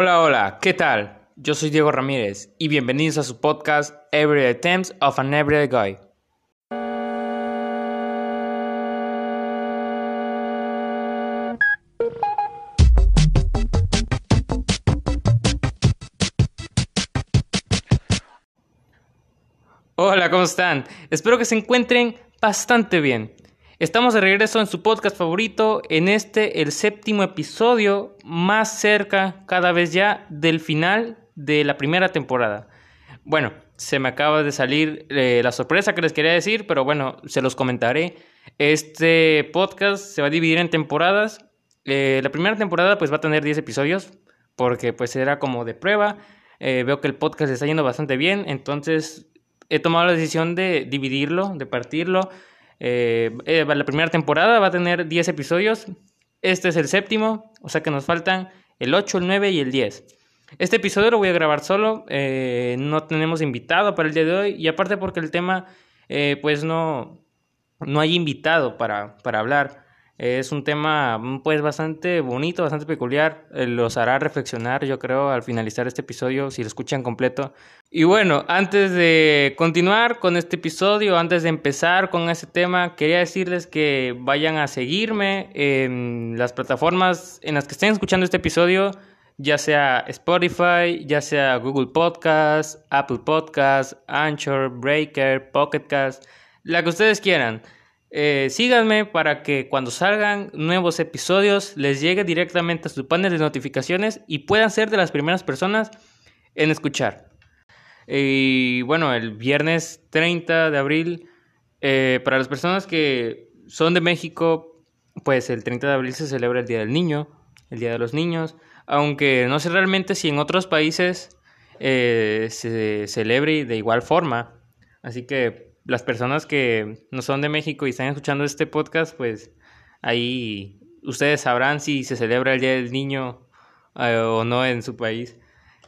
Hola, hola, ¿qué tal? Yo soy Diego Ramírez y bienvenidos a su podcast Everyday Attempts of an Everyday Guy. Hola, ¿cómo están? Espero que se encuentren bastante bien. Estamos de regreso en su podcast favorito, en este, el séptimo episodio, más cerca cada vez ya del final de la primera temporada. Bueno, se me acaba de salir eh, la sorpresa que les quería decir, pero bueno, se los comentaré. Este podcast se va a dividir en temporadas. Eh, la primera temporada pues va a tener 10 episodios, porque pues era como de prueba. Eh, veo que el podcast está yendo bastante bien, entonces he tomado la decisión de dividirlo, de partirlo eh, eh, la primera temporada va a tener 10 episodios. Este es el séptimo, o sea que nos faltan el 8, el 9 y el 10. Este episodio lo voy a grabar solo, eh, no tenemos invitado para el día de hoy y aparte porque el tema pues no, no hay invitado para, para hablar. Es un tema pues bastante bonito, bastante peculiar. Eh, los hará reflexionar, yo creo, al finalizar este episodio, si lo escuchan completo. Y bueno, antes de continuar con este episodio, antes de empezar con este tema, quería decirles que vayan a seguirme en las plataformas en las que estén escuchando este episodio, ya sea Spotify, ya sea Google Podcast, Apple Podcast, Anchor, Breaker, Pocket Cast, la que ustedes quieran. Eh, síganme para que cuando salgan nuevos episodios les llegue directamente a su panel de notificaciones y puedan ser de las primeras personas en escuchar. Y bueno, el viernes 30 de abril, eh, para las personas que son de México, pues el 30 de abril se celebra el Día del Niño, el Día de los Niños, aunque no sé realmente si en otros países eh, se celebre de igual forma. Así que las personas que no son de México y están escuchando este podcast, pues ahí ustedes sabrán si se celebra el Día del Niño eh, o no en su país.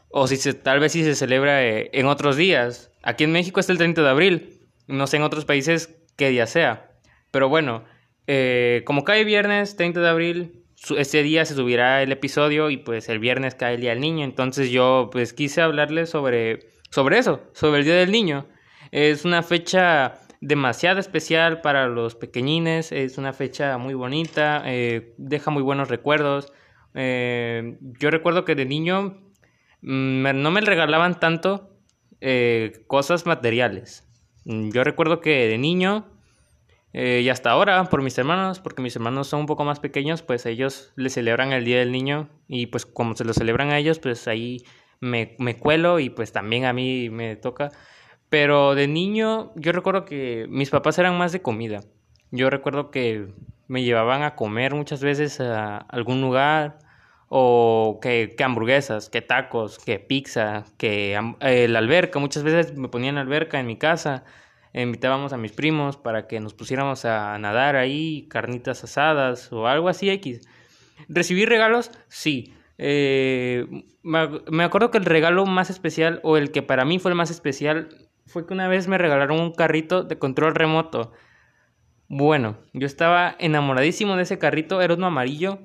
O si se, tal vez si se celebra eh, en otros días. Aquí en México es el 30 de abril. No sé en otros países qué día sea. Pero bueno, eh, como cae viernes 30 de abril, ese día se subirá el episodio y pues el viernes cae el Día del Niño. Entonces yo pues quise hablarles sobre, sobre eso, sobre el Día del Niño. Es una fecha demasiado especial para los pequeñines, es una fecha muy bonita, eh, deja muy buenos recuerdos. Eh, yo recuerdo que de niño mm, no me regalaban tanto eh, cosas materiales. Mm, yo recuerdo que de niño y hasta ahora por mis hermanos, porque mis hermanos son un poco más pequeños, pues ellos le celebran el Día del Niño y pues como se lo celebran a ellos, pues ahí me, me cuelo y pues también a mí me toca. Pero de niño, yo recuerdo que mis papás eran más de comida. Yo recuerdo que me llevaban a comer muchas veces a algún lugar, o que, hamburguesas, que tacos, que pizza, que eh, la alberca. Muchas veces me ponían alberca en mi casa. Invitábamos a mis primos para que nos pusiéramos a nadar ahí, carnitas asadas o algo así X. ¿Recibí regalos? Sí. Eh, me acuerdo que el regalo más especial, o el que para mí fue el más especial, fue que una vez me regalaron un carrito de control remoto. Bueno, yo estaba enamoradísimo de ese carrito, era uno amarillo,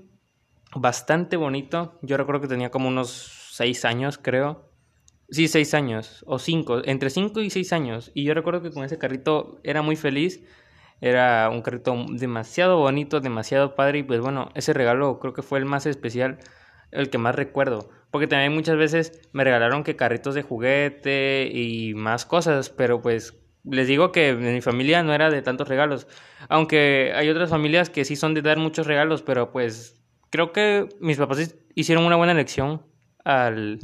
bastante bonito. Yo recuerdo que tenía como unos seis años, creo. Sí, seis años, o cinco, entre cinco y seis años. Y yo recuerdo que con ese carrito era muy feliz. Era un carrito demasiado bonito, demasiado padre. Y pues bueno, ese regalo creo que fue el más especial, el que más recuerdo. Porque también muchas veces me regalaron que carritos de juguete y más cosas, pero pues les digo que mi familia no era de tantos regalos. Aunque hay otras familias que sí son de dar muchos regalos, pero pues creo que mis papás hicieron una buena elección al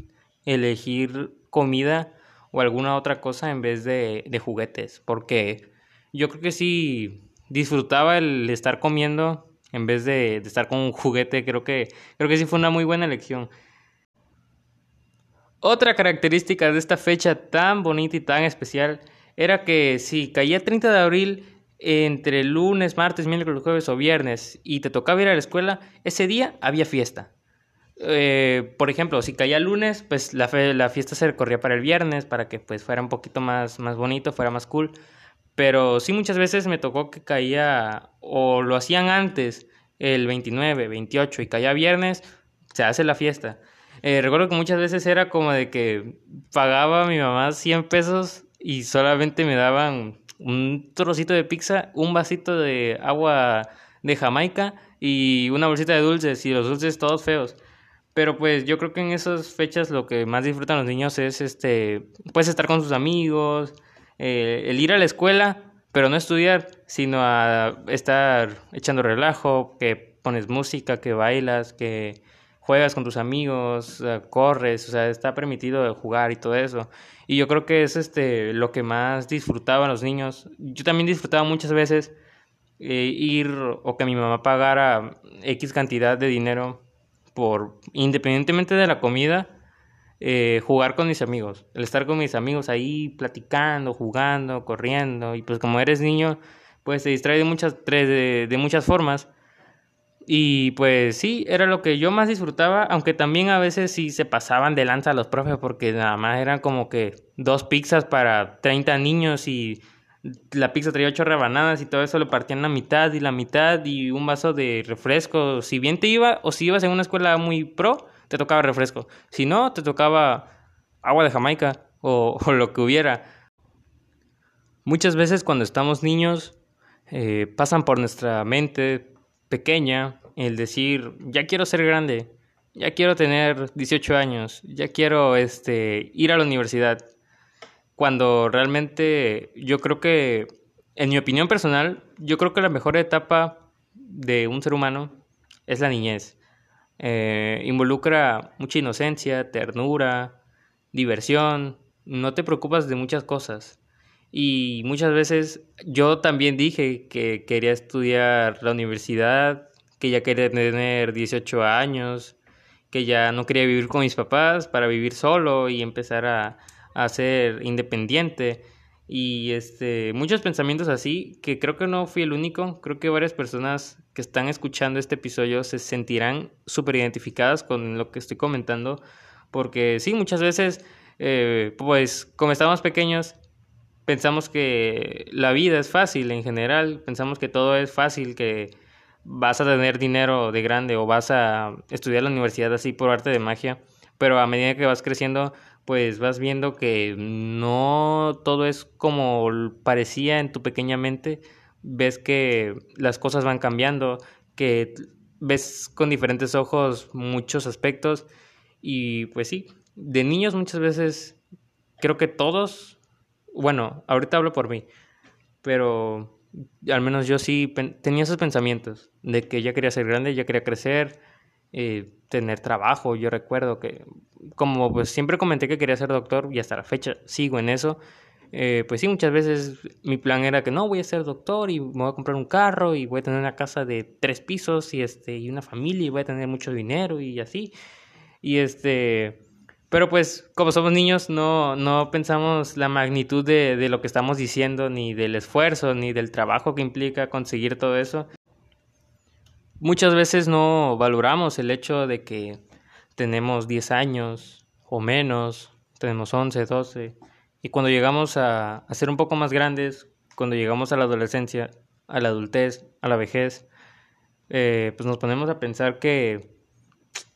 elegir comida o alguna otra cosa en vez de, de juguetes. Porque yo creo que sí disfrutaba el estar comiendo en vez de, de estar con un juguete. Creo que, creo que sí fue una muy buena elección. Otra característica de esta fecha tan bonita y tan especial era que si caía 30 de abril entre lunes, martes, miércoles, jueves o viernes y te tocaba ir a la escuela, ese día había fiesta. Eh, por ejemplo, si caía lunes, pues la, la, fiesta se recorría para el viernes, para que pues fuera un poquito más, más bonito, fuera más cool. Pero sí muchas veces me tocó que caía o lo hacían antes, el 29, 28 y caía viernes, se hace la fiesta. Eh, recuerdo que muchas veces era como de que pagaba a mi mamá 100 pesos y solamente me daban un trocito de pizza, un vasito de agua de Jamaica y una bolsita de dulces y los dulces todos feos. Pero pues yo creo que en esas fechas lo que más disfrutan los niños es este, pues estar con sus amigos, eh, el ir a la escuela, pero no estudiar, sino a estar echando relajo, que pones música, que bailas, que juegas con tus amigos, corres, o sea, está permitido jugar y todo eso. Y yo creo que es este lo que más disfrutaban los niños. Yo también disfrutaba muchas veces eh, ir o que mi mamá pagara X cantidad de dinero por, independientemente de la comida, eh, jugar con mis amigos. El estar con mis amigos ahí platicando, jugando, corriendo. Y pues como eres niño, pues te distrae de muchas, de, de muchas formas. Y pues sí, era lo que yo más disfrutaba, aunque también a veces sí se pasaban de lanza los profes porque nada más eran como que dos pizzas para 30 niños y la pizza traía ocho rebanadas y todo eso lo partían la mitad y la mitad y un vaso de refresco. Si bien te iba o si ibas en una escuela muy pro, te tocaba refresco. Si no, te tocaba agua de Jamaica o, lo que hubiera. Muchas veces cuando estamos niños eh, pasan por nuestra mente pequeña el decir, ya quiero ser grande, ya quiero tener 18 años, ya quiero este, ir a la universidad cuando realmente yo creo que, en mi opinión personal, yo creo que la mejor etapa de un ser humano es la niñez. Eh, involucra mucha inocencia, ternura, diversión, no te preocupas de muchas cosas. Y muchas veces yo también dije que quería estudiar la universidad, que ya quería tener 18 años, que ya no quería vivir con mis papás para vivir solo y empezar a, a ser independiente. Y este muchos pensamientos así que creo que no fui el único creo que varias personas que están escuchando este episodio se sentirán súper identificadas con lo que estoy comentando porque sí muchas veces eh, pues como estamos pequeños pensamos que la vida es fácil en general pensamos que todo es fácil que vas a tener dinero de grande o vas a estudiar la universidad así por arte de magia pero a medida que vas creciendo pues vas viendo que no todo es como parecía en tu pequeña mente, ves que las cosas van cambiando, que ves con diferentes ojos muchos aspectos y pues sí, de niños muchas veces creo que todos, bueno, ahorita hablo por mí, pero al menos yo sí tenía esos pensamientos de que ya quería ser grande, ya quería crecer, eh, tener trabajo. Yo recuerdo que, como pues siempre comenté que quería ser doctor y hasta la fecha sigo en eso, eh, pues sí, muchas veces mi plan era que no, voy a ser doctor y me voy a comprar un carro y voy a tener una casa de tres pisos y, este, y una familia y voy a tener mucho dinero y así. Y este... Pero pues como somos niños no, no pensamos la magnitud de, de lo que estamos diciendo, ni del esfuerzo, ni del trabajo que implica conseguir todo eso. Muchas veces no valoramos el hecho de que tenemos 10 años o menos, tenemos 11, 12, y cuando llegamos a, a, ser un poco más grandes, cuando llegamos a la adolescencia, a la adultez, a la vejez, eh, pues nos ponemos a pensar que,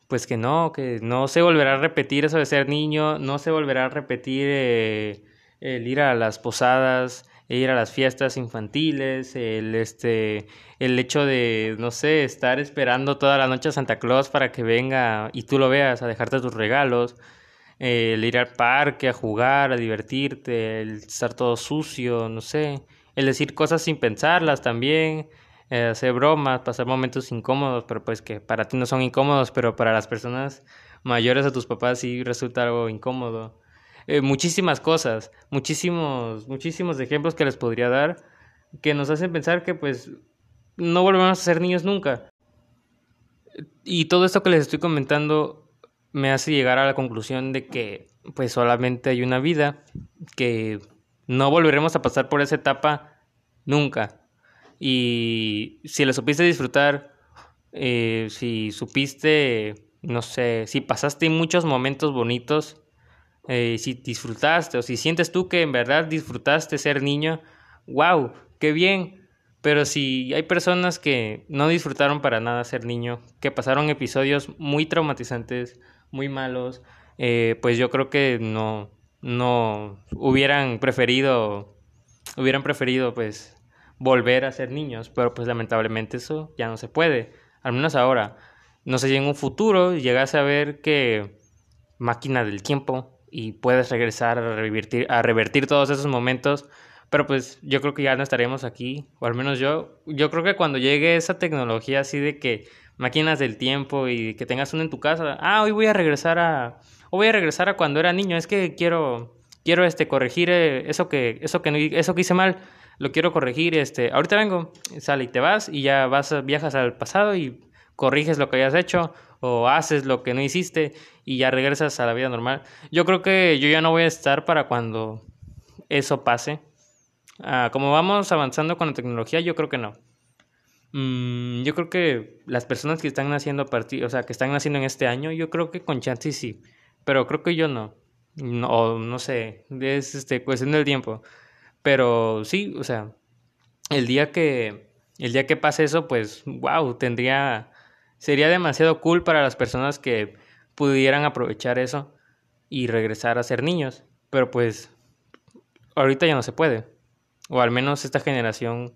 pues que no, que no se volverá a repetir eso de ser niño, no se volverá a repetir eh, el ir a las posadas, ir a las fiestas infantiles, el este el hecho de no sé, estar esperando toda la noche a Santa Claus para que venga y tú lo veas a dejarte tus regalos, el ir al parque a jugar, a divertirte, el estar todo sucio, no sé, el decir cosas sin pensarlas también, eh, hacer bromas, pasar momentos incómodos, pero pues que para ti no son incómodos, pero para las personas mayores a tus papás sí resulta algo incómodo. Eh, muchísimas cosas, muchísimos, muchísimos ejemplos que les podría dar que nos hacen pensar que pues no volvemos a ser niños nunca. Y todo esto que les estoy comentando me hace llegar a la conclusión de que pues solamente hay una vida, que no volveremos a pasar por esa etapa nunca. Y si la supiste disfrutar, eh, si supiste, no sé, si pasaste muchos momentos bonitos, eh, si disfrutaste o si sientes tú que en verdad disfrutaste ser niño, wow, qué bien. Pero si hay personas que no disfrutaron para nada ser niño, que pasaron episodios muy traumatizantes, muy malos, eh, pues yo creo que no, no hubieran preferido, hubieran preferido pues volver a ser niños, pero pues lamentablemente eso ya no se puede, al menos ahora. No sé si en un futuro llegase a ver que máquina del tiempo y puedes regresar a revertir, a revertir todos esos momentos, pero pues yo creo que ya no estaremos aquí, o al menos yo, yo creo que cuando llegue esa tecnología así de que máquinas del tiempo y que tengas una en tu casa, ah, hoy voy a regresar a, o voy a regresar a cuando era niño, es que quiero, quiero este, corregir eh, eso que, eso que, eso que hice mal, lo quiero corregir, este, ahorita vengo, sale y te vas y ya vas, viajas al pasado y corriges lo que hayas hecho o haces lo que no hiciste y ya regresas a la vida normal. Yo creo que yo ya no voy a estar para cuando eso pase. Ah, como vamos avanzando con la tecnología, yo creo que no. Mm, yo creo que las personas que están naciendo a partir, o sea, que están naciendo en este año, yo creo que con chance sí, pero creo que yo no. No, no sé, es este, cuestión del tiempo. Pero sí, o sea, el día que el día que pase eso, pues wow, tendría sería demasiado cool para las personas que pudieran aprovechar eso y regresar a ser niños, pero pues ahorita ya no se puede. O al menos esta generación,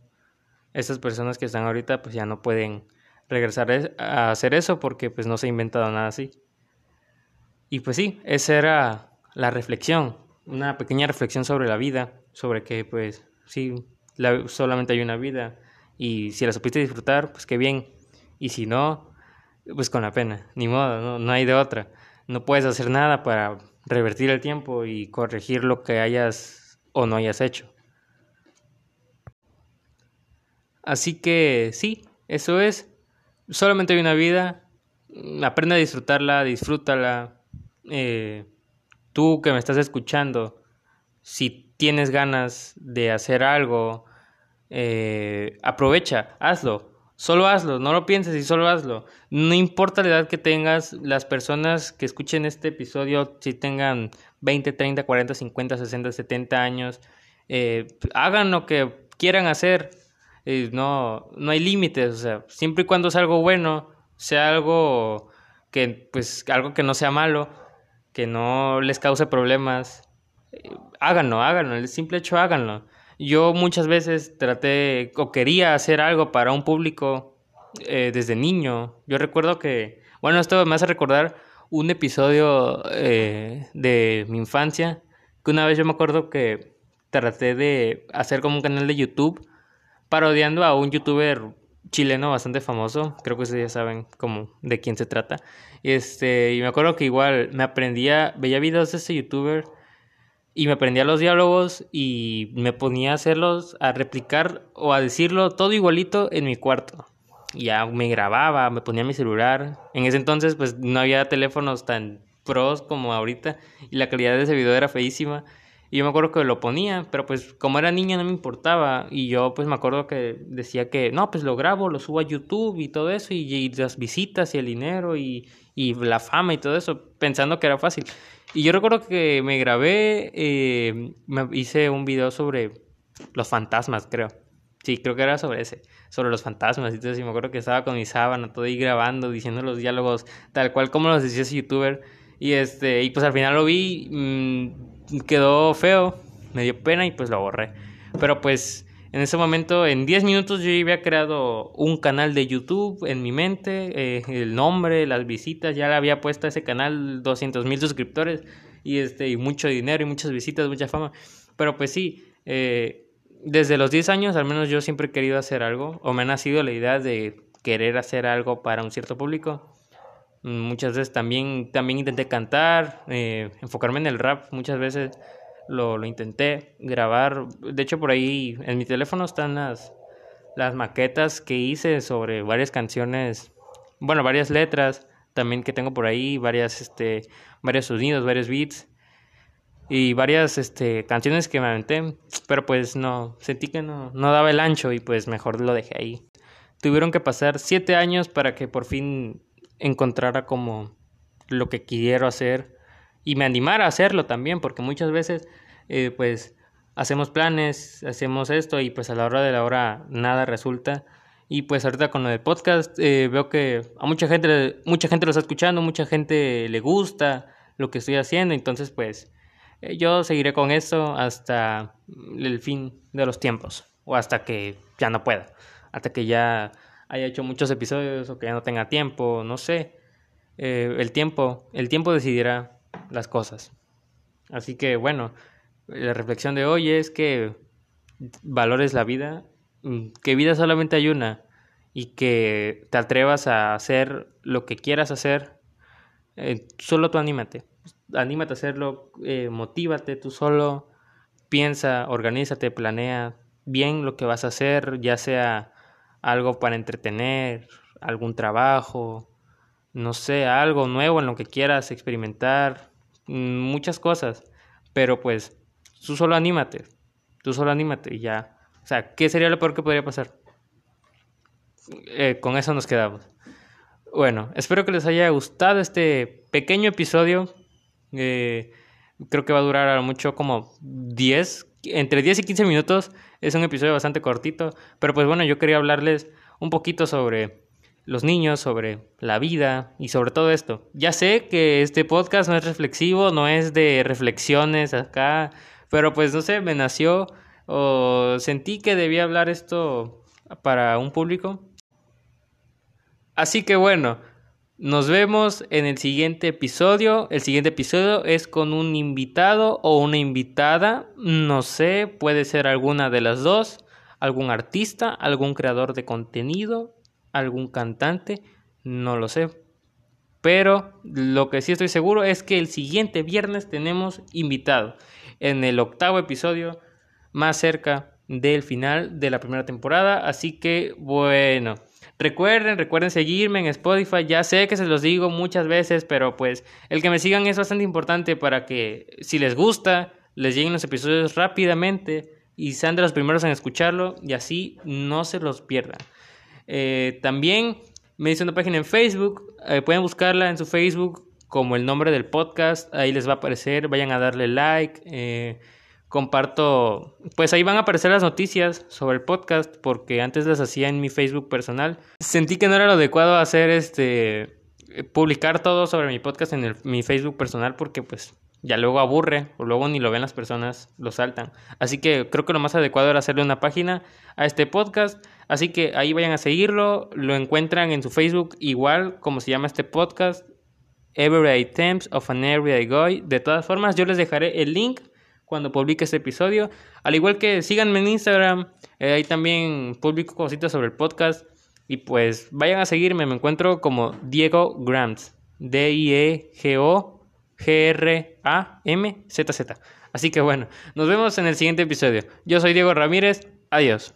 estas personas que están ahorita pues ya no pueden regresar a hacer eso porque pues no se ha inventado nada así. Y pues sí, esa era la reflexión, una pequeña reflexión sobre la vida, sobre que pues sí, solamente hay una vida y si la supiste disfrutar, pues qué bien. Y si no, pues con la pena, ni modo, no, no hay de otra. No puedes hacer nada para revertir el tiempo y corregir lo que hayas o no hayas hecho. Así que sí, eso es. Solamente hay una vida. Aprende a disfrutarla, disfrútala. Eh, tú que me estás escuchando, si tienes ganas de hacer algo, eh, aprovecha, hazlo. Solo hazlo, no lo pienses y solo hazlo. No importa la edad que tengas, las personas que escuchen este episodio, si tengan 20, 30, 40, 50, 60, 70 años, eh, hagan lo que quieran hacer. Eh, no, no hay límites, o sea, siempre y cuando sea algo bueno, sea algo que, pues, algo que no sea malo, que no les cause problemas, háganlo, háganlo, el simple hecho háganlo. Yo muchas veces traté o quería hacer algo para un público eh, desde niño. Yo recuerdo que, bueno, esto me hace recordar un episodio eh, de mi infancia, que una vez yo me acuerdo que traté de hacer como un canal de YouTube parodiando a un youtuber chileno bastante famoso, creo que ustedes ya saben como de quién se trata. Este, y me acuerdo que igual me aprendía, veía videos de ese youtuber y me aprendía los diálogos y me ponía a hacerlos, a replicar o a decirlo todo igualito en mi cuarto. Ya me grababa, me ponía mi celular. En ese entonces pues no había teléfonos tan pros como ahorita y la calidad de ese video era feísima. Y yo me acuerdo que lo ponía, pero pues como era niña no me importaba. Y yo pues me acuerdo que decía que no, pues lo grabo, lo subo a YouTube y todo eso, y, las visitas y el dinero y, y, la fama y todo eso, pensando que era fácil. Y yo recuerdo que me grabé, eh, me hice un video sobre los fantasmas, creo. Sí, creo que era sobre ese, sobre los fantasmas. Entonces, y me acuerdo que estaba con mi sábana, todo ahí grabando, diciendo los diálogos tal cual como los decía ese youtuber. Y este, y pues al final lo vi. Mmm, quedó feo, me dio pena y pues lo borré. Pero pues en ese momento, en 10 minutos yo ya había creado un canal de YouTube en mi mente, eh, el nombre, las visitas, ya le había puesto ese canal 200 mil suscriptores y, este, y mucho dinero y muchas visitas, mucha fama. Pero pues sí, eh, desde los 10 años al menos yo siempre he querido hacer algo o me ha nacido la idea de querer hacer algo para un cierto público. Muchas veces también, también intenté cantar, eh, enfocarme en el rap, muchas veces lo, lo, intenté grabar. De hecho, por ahí en mi teléfono están las, las maquetas que hice sobre varias canciones, bueno, varias letras también que tengo por ahí, varias, este, varios sonidos, varios beats y varias este, canciones que me aventé, pero pues no, sentí que no, no daba el ancho y pues mejor lo dejé ahí. Tuvieron que pasar siete años para que por fin encontrara como lo que quiero hacer y me animara a hacerlo también, porque muchas veces eh, pues hacemos planes, hacemos esto y pues a la hora de la hora nada resulta. Y pues ahorita con lo del podcast eh, veo que a mucha gente, mucha gente lo está escuchando, mucha gente le gusta lo que estoy haciendo, entonces pues eh, yo seguiré con eso hasta el fin de los tiempos o hasta que ya no pueda, hasta que ya haya hecho muchos episodios o que ya no tenga tiempo, no sé. Eh, el tiempo, el tiempo decidirá las cosas. Así que bueno, la reflexión de hoy es que valores la vida Mm, que vida solamente hay una y que te atrevas a hacer lo que quieras hacer, eh, solo tú anímate, anímate a hacerlo, eh, motívate tú solo, piensa, organízate, planea bien lo que vas a hacer, ya sea algo para entretener, algún trabajo, no sé, algo nuevo en lo que quieras experimentar, mm, muchas cosas, pero pues tú solo anímate, tú solo anímate y ya o sea, ¿qué sería lo peor que podría pasar? Eh, con eso nos quedamos. Bueno, espero que les haya gustado este pequeño episodio. Eh, creo que va a durar mucho como 10, entre 10 y 15 minutos. Es un episodio bastante cortito. Pero pues bueno, yo quería hablarles un poquito sobre los niños, sobre la vida y sobre todo esto. Ya sé que este podcast no es reflexivo, no es de reflexiones acá, pero pues no sé, me nació o sentí que debía hablar esto para un público. Así que bueno, nos vemos en el siguiente episodio. El siguiente episodio es con un invitado o una invitada, no sé, puede ser alguna de las dos, algún artista, algún creador de contenido, algún cantante, no lo sé. Pero lo que sí estoy seguro es que el siguiente viernes tenemos invitado. En el octavo episodio más cerca del final de la primera temporada. Así que bueno, recuerden, recuerden seguirme en Spotify. Ya sé que se los digo muchas veces, pero pues el que me sigan es bastante importante para que si les gusta, les lleguen los episodios rápidamente y sean de los primeros en escucharlo y así no se los pierdan. Eh, también me hice una página en Facebook, eh, pueden buscarla en su Facebook como el nombre del podcast, ahí les va a aparecer, vayan a darle like. Eh, comparto, pues ahí van a aparecer las noticias sobre el podcast porque antes las hacía en mi Facebook personal. Sentí que no era lo adecuado hacer este publicar todo sobre mi podcast en mi Facebook personal porque pues ya luego aburre o luego ni lo ven las personas, lo saltan. Así que creo que lo más adecuado era hacerle una página a este podcast. Así que ahí vayan a seguirlo, lo encuentran en su Facebook igual como se llama este podcast, Everyday Temps of an Everyday Guy. De todas formas, yo les dejaré el link cuando publique este episodio. Al igual que síganme en Instagram, eh, ahí también publico cositas sobre el podcast. Y pues vayan a seguirme, me encuentro como Diego Grams. D-I-E-G-O-G-R-A-M-Z-Z. Así que bueno, nos vemos en el siguiente episodio. Yo soy Diego Ramírez, adiós.